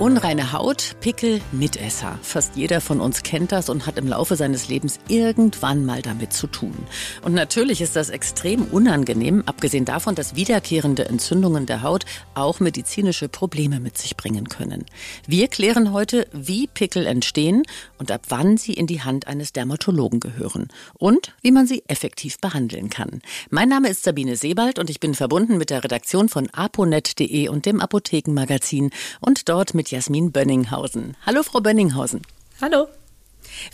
Unreine Haut, Pickel, Mitesser. Fast jeder von uns kennt das und hat im Laufe seines Lebens irgendwann mal damit zu tun. Und natürlich ist das extrem unangenehm, abgesehen davon, dass wiederkehrende Entzündungen der Haut auch medizinische Probleme mit sich bringen können. Wir klären heute, wie Pickel entstehen und ab wann sie in die Hand eines Dermatologen gehören und wie man sie effektiv behandeln kann. Mein Name ist Sabine Sebald und ich bin verbunden mit der Redaktion von aponet.de und dem Apothekenmagazin und dort mit mit Jasmin Bönninghausen. Hallo, Frau Bönninghausen. Hallo.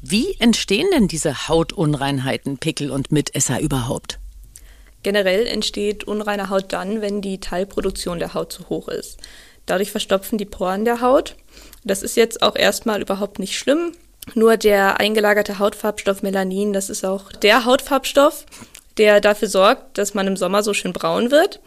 Wie entstehen denn diese Hautunreinheiten, Pickel und Mitesser überhaupt? Generell entsteht unreine Haut dann, wenn die Teilproduktion der Haut zu hoch ist. Dadurch verstopfen die Poren der Haut. Das ist jetzt auch erstmal überhaupt nicht schlimm. Nur der eingelagerte Hautfarbstoff Melanin, das ist auch der Hautfarbstoff, der dafür sorgt, dass man im Sommer so schön braun wird.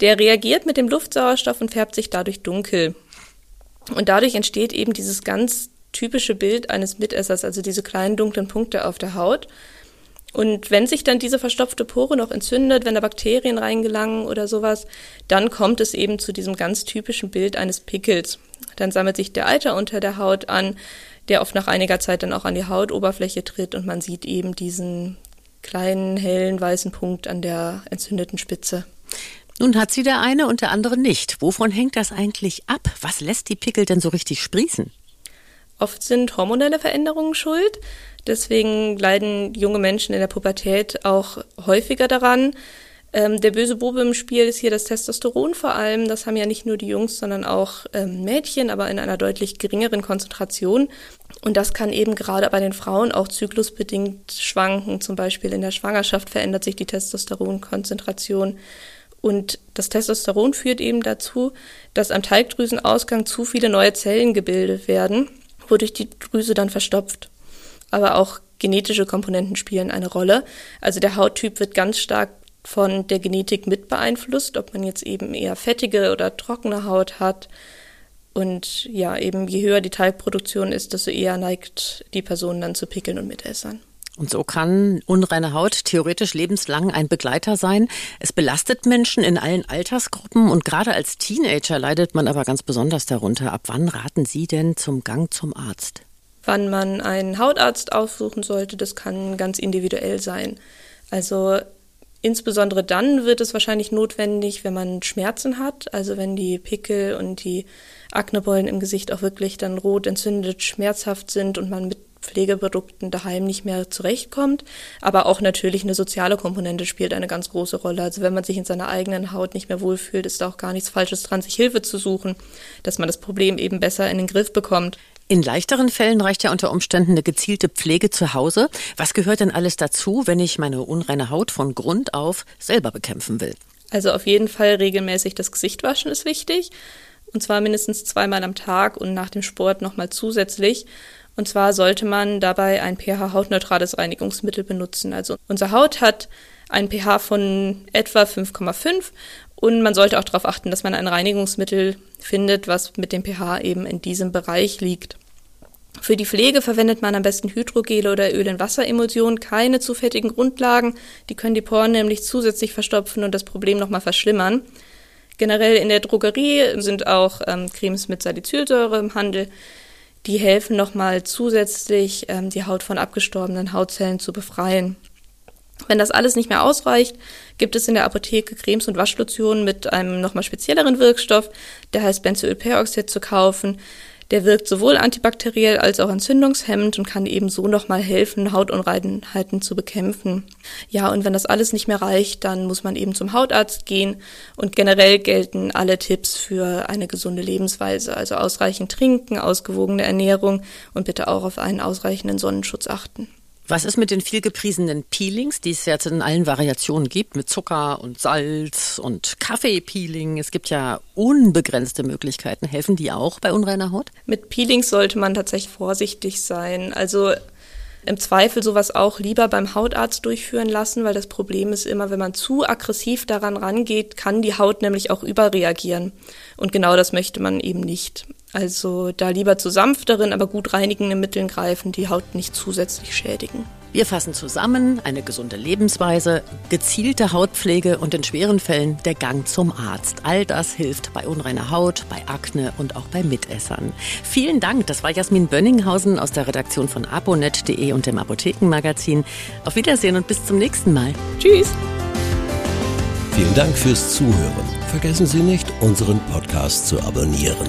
Der reagiert mit dem Luftsauerstoff und färbt sich dadurch dunkel. Und dadurch entsteht eben dieses ganz typische Bild eines Mitessers, also diese kleinen dunklen Punkte auf der Haut. Und wenn sich dann diese verstopfte Pore noch entzündet, wenn da Bakterien reingelangen oder sowas, dann kommt es eben zu diesem ganz typischen Bild eines Pickels. Dann sammelt sich der Eiter unter der Haut an, der oft nach einiger Zeit dann auch an die Hautoberfläche tritt und man sieht eben diesen kleinen, hellen, weißen Punkt an der entzündeten Spitze. Nun hat sie der eine und der andere nicht. Wovon hängt das eigentlich ab? Was lässt die Pickel denn so richtig sprießen? Oft sind hormonelle Veränderungen schuld. Deswegen leiden junge Menschen in der Pubertät auch häufiger daran. Ähm, der böse Bube im Spiel ist hier das Testosteron vor allem. Das haben ja nicht nur die Jungs, sondern auch ähm, Mädchen, aber in einer deutlich geringeren Konzentration. Und das kann eben gerade bei den Frauen auch zyklusbedingt schwanken. Zum Beispiel in der Schwangerschaft verändert sich die Testosteronkonzentration. Und das Testosteron führt eben dazu, dass am Teigdrüsenausgang zu viele neue Zellen gebildet werden, wodurch die Drüse dann verstopft. Aber auch genetische Komponenten spielen eine Rolle. Also der Hauttyp wird ganz stark von der Genetik mit beeinflusst, ob man jetzt eben eher fettige oder trockene Haut hat. Und ja, eben je höher die Teigproduktion ist, desto eher neigt die Person dann zu Pickeln und Mitessern. Und so kann unreine Haut theoretisch lebenslang ein Begleiter sein. Es belastet Menschen in allen Altersgruppen und gerade als Teenager leidet man aber ganz besonders darunter. Ab wann raten Sie denn zum Gang zum Arzt? Wann man einen Hautarzt aufsuchen sollte, das kann ganz individuell sein. Also insbesondere dann wird es wahrscheinlich notwendig, wenn man Schmerzen hat, also wenn die Pickel und die Aknebeulen im Gesicht auch wirklich dann rot entzündet, schmerzhaft sind und man mit Pflegeprodukten daheim nicht mehr zurechtkommt. Aber auch natürlich eine soziale Komponente spielt eine ganz große Rolle. Also wenn man sich in seiner eigenen Haut nicht mehr wohlfühlt, ist da auch gar nichts Falsches dran, sich Hilfe zu suchen, dass man das Problem eben besser in den Griff bekommt. In leichteren Fällen reicht ja unter Umständen eine gezielte Pflege zu Hause. Was gehört denn alles dazu, wenn ich meine unreine Haut von Grund auf selber bekämpfen will? Also auf jeden Fall regelmäßig das Gesicht waschen ist wichtig. Und zwar mindestens zweimal am Tag und nach dem Sport nochmal zusätzlich. Und zwar sollte man dabei ein pH-hautneutrales Reinigungsmittel benutzen. Also unsere Haut hat ein pH von etwa 5,5 und man sollte auch darauf achten, dass man ein Reinigungsmittel findet, was mit dem pH eben in diesem Bereich liegt. Für die Pflege verwendet man am besten Hydrogele oder Öl in Wasseremulsion, keine zu fettigen Grundlagen. Die können die Poren nämlich zusätzlich verstopfen und das Problem nochmal verschlimmern. Generell in der Drogerie sind auch ähm, Cremes mit Salicylsäure im Handel die helfen nochmal zusätzlich, ähm, die Haut von abgestorbenen Hautzellen zu befreien. Wenn das alles nicht mehr ausreicht, gibt es in der Apotheke Cremes und Waschlotionen mit einem nochmal spezielleren Wirkstoff, der heißt Benzoylperoxid zu kaufen. Der wirkt sowohl antibakteriell als auch entzündungshemmend und kann eben so nochmal helfen, Hautunreinheiten zu bekämpfen. Ja, und wenn das alles nicht mehr reicht, dann muss man eben zum Hautarzt gehen und generell gelten alle Tipps für eine gesunde Lebensweise, also ausreichend trinken, ausgewogene Ernährung und bitte auch auf einen ausreichenden Sonnenschutz achten. Was ist mit den viel gepriesenen Peelings, die es jetzt in allen Variationen gibt, mit Zucker und Salz und Kaffeepeeling? Es gibt ja unbegrenzte Möglichkeiten. Helfen die auch bei unreiner Haut? Mit Peelings sollte man tatsächlich vorsichtig sein. Also im Zweifel sowas auch lieber beim Hautarzt durchführen lassen, weil das Problem ist immer, wenn man zu aggressiv daran rangeht, kann die Haut nämlich auch überreagieren. Und genau das möchte man eben nicht. Also da lieber zu sanfteren, aber gut reinigenden Mitteln greifen, die Haut nicht zusätzlich schädigen. Wir fassen zusammen eine gesunde Lebensweise, gezielte Hautpflege und in schweren Fällen der Gang zum Arzt. All das hilft bei unreiner Haut, bei Akne und auch bei Mitessern. Vielen Dank, das war Jasmin Bönninghausen aus der Redaktion von aponet.de und dem Apothekenmagazin. Auf Wiedersehen und bis zum nächsten Mal. Tschüss. Vielen Dank fürs Zuhören. Vergessen Sie nicht, unseren Podcast zu abonnieren.